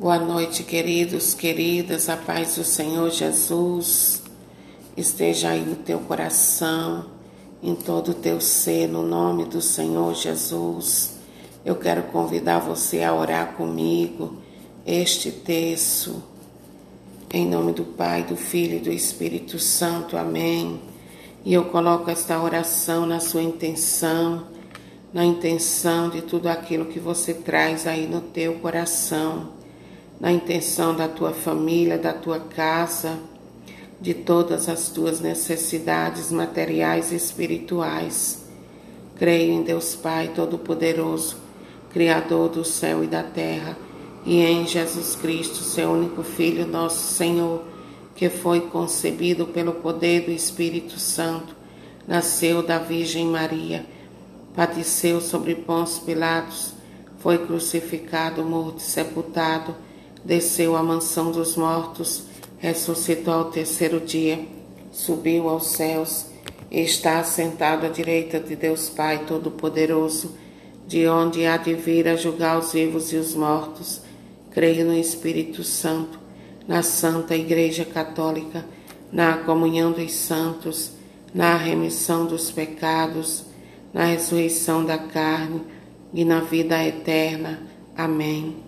Boa noite, queridos, queridas. A paz do Senhor Jesus esteja aí no teu coração, em todo o teu ser, no nome do Senhor Jesus. Eu quero convidar você a orar comigo este texto. Em nome do Pai, do Filho e do Espírito Santo. Amém. E eu coloco esta oração na sua intenção, na intenção de tudo aquilo que você traz aí no teu coração, na intenção da tua família, da tua casa, de todas as tuas necessidades materiais e espirituais. Creio em Deus Pai Todo-Poderoso, Criador do céu e da terra, e em Jesus Cristo, seu único Filho, nosso Senhor que foi concebido pelo poder do Espírito Santo, nasceu da Virgem Maria, padeceu sobre Pôncio Pilatos, foi crucificado, morto e sepultado, desceu à mansão dos mortos, ressuscitou ao terceiro dia, subiu aos céus e está assentado à direita de Deus Pai Todo-Poderoso, de onde há de vir a julgar os vivos e os mortos. Creio no Espírito Santo na Santa Igreja Católica, na comunhão dos santos, na remissão dos pecados, na ressurreição da carne e na vida eterna. Amém.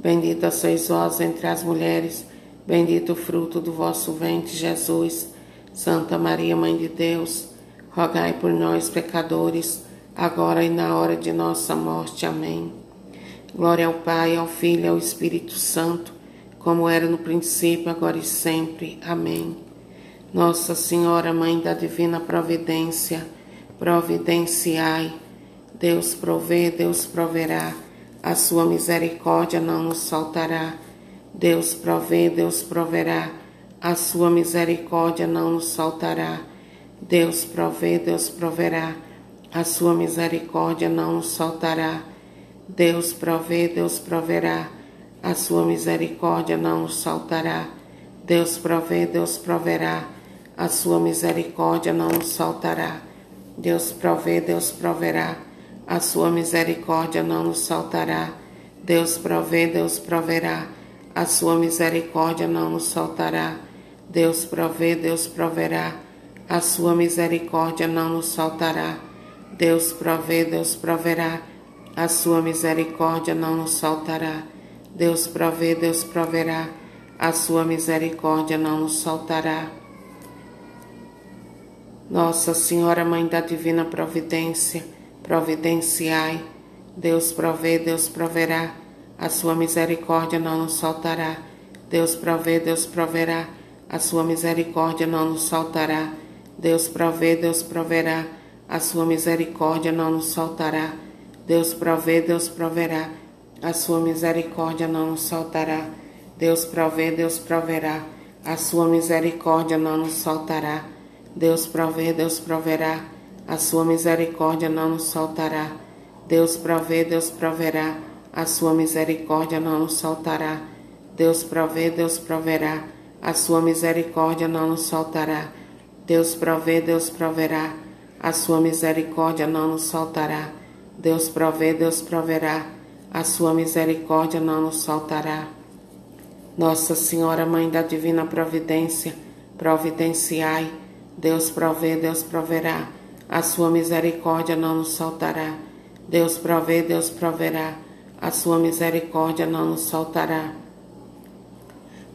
Bendita sois vós entre as mulheres, bendito o fruto do vosso ventre, Jesus. Santa Maria, Mãe de Deus, rogai por nós, pecadores, agora e na hora de nossa morte. Amém. Glória ao Pai, ao Filho e ao Espírito Santo como era no princípio, agora e sempre. Amém. Nossa Senhora, Mãe da Divina Providência, providenciai. Deus provê, Deus proverá. A sua misericórdia não nos faltará. Deus provê, Deus proverá. A sua misericórdia não nos faltará. Deus provê, Deus proverá. A sua misericórdia não nos faltará. Deus provê, Deus proverá a sua misericórdia não nos saltará. Deus provê, Deus proverá, a sua misericórdia não nos saltará. Deus provê, Deus proverá, a sua misericórdia não nos saltará. Deus provê, Deus proverá, a sua misericórdia não nos saltará. Deus provê, Deus proverá, a sua misericórdia não nos saltará. Deus provê, Deus proverá, a sua misericórdia não nos saltará. Deus provê, Deus proverá, a sua misericórdia não nos faltará. Nossa Senhora, Mãe da Divina Providência, providenciai. Deus provê, Deus proverá, a sua misericórdia não nos faltará. Deus provê, Deus proverá, a sua misericórdia não nos faltará. Deus provê, Deus proverá, a sua misericórdia não nos faltará. Deus provê, Deus proverá a sua misericórdia não nos faltará. Deus provê, Deus proverá, a sua misericórdia não nos faltará. Deus provê, Deus proverá, a sua misericórdia não nos faltará. Deus provê, Deus proverá, a sua misericórdia não nos faltará. Deus provê, Deus proverá, a sua misericórdia não nos faltará. Deus provê, Deus proverá, a sua misericórdia não nos faltará. Deus provê, Deus proverá, a sua misericórdia não nos faltará. Nossa Senhora, Mãe da Divina Providência, providenciai. Deus provê, Deus proverá. A sua misericórdia não nos faltará. Deus provê, Deus proverá. A sua misericórdia não nos faltará.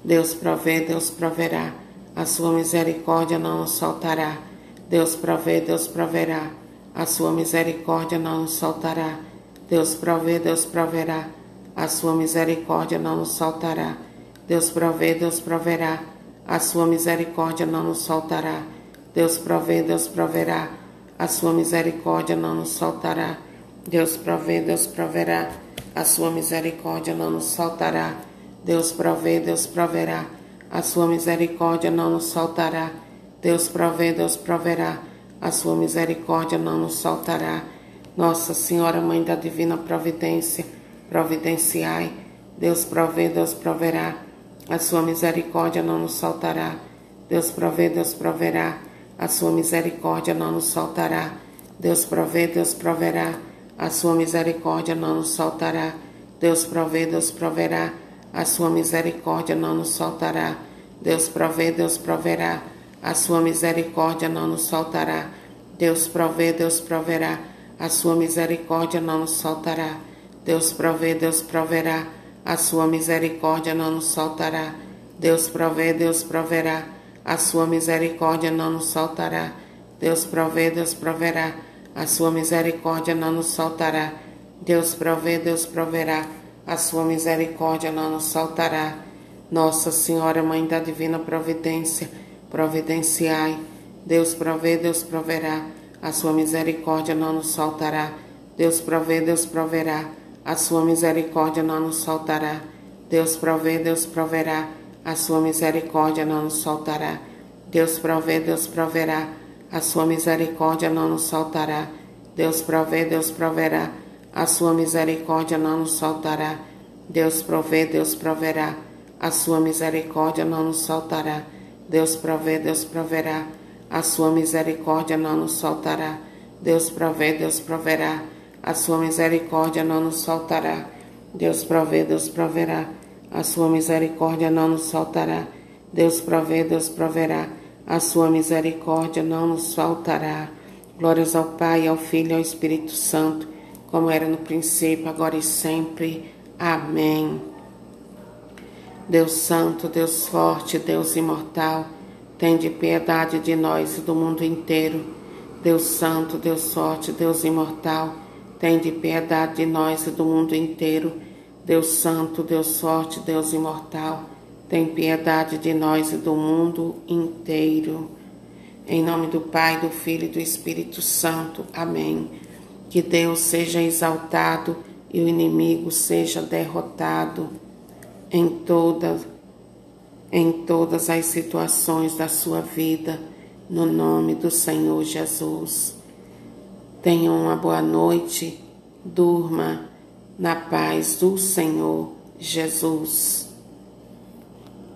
Deus provê, Deus proverá. A sua misericórdia não nos faltará. Deus provê, Deus proverá. A sua misericórdia não nos faltará. Deus provê, Deus proverá. A sua misericórdia não nos faltará. Deus provê, Deus proverá. A sua misericórdia não nos faltará. Deus provê, Deus proverá. A sua misericórdia não nos faltará. Deus provê, Deus proverá. A sua misericórdia não nos faltará. Deus provê, Deus proverá. A sua misericórdia não nos faltará. Deus provê, Deus proverá. A sua misericórdia não nos faltará. Nossa Senhora, Mãe da Divina Providência, providenciai. Deus provê, Deus proverá. A sua misericórdia não nos faltará. Deus provê, Deus proverá. A sua misericórdia não nos faltará. Deus provê, Deus proverá. A sua misericórdia não nos faltará. Deus provê, Deus proverá. A sua misericórdia não nos faltará. Deus provê, Deus proverá. A sua misericórdia não nos faltará. Deus provê, Deus proverá. A sua misericórdia não nos faltará. Deus provê, Deus proverá. A sua misericórdia não nos faltará. Deus provê, Deus proverá. A sua misericórdia não nos faltará. Deus provê, Deus proverá. A sua misericórdia não nos faltará. Deus provê, Deus proverá. A sua misericórdia não nos faltará. Nossa Senhora, Mãe da Divina Providência, providenciai. Deus provê, Deus proverá. A sua misericórdia não nos faltará. Deus provê, Deus proverá. A sua misericórdia não nos faltará. Deus provê, Deus proverá. A sua misericórdia não nos faltará. Deus provê, Deus proverá. A sua misericórdia não nos faltará. Deus provê, Deus proverá. A sua misericórdia não nos faltará. Deus provê, Deus proverá. A sua misericórdia não nos faltará. Deus provê, Deus proverá. A sua misericórdia não nos faltará. Deus provê, Deus proverá. A sua misericórdia não nos faltará. Deus provê, Deus proverá. A sua misericórdia não nos faltará. Deus provê, Deus proverá. A sua misericórdia não nos faltará. Glórias ao Pai, ao Filho e ao Espírito Santo, como era no princípio, agora e sempre. Amém. Deus Santo, Deus Forte, Deus Imortal, tende piedade de nós e do mundo inteiro. Deus Santo, Deus Forte, Deus Imortal, tende piedade de nós e do mundo inteiro. Deus Santo, Deus Forte, Deus Imortal, tem piedade de nós e do mundo inteiro. Em nome do Pai, do Filho e do Espírito Santo. Amém. Que Deus seja exaltado e o inimigo seja derrotado em todas em todas as situações da sua vida, no nome do Senhor Jesus. Tenha uma boa noite, durma na paz do Senhor Jesus.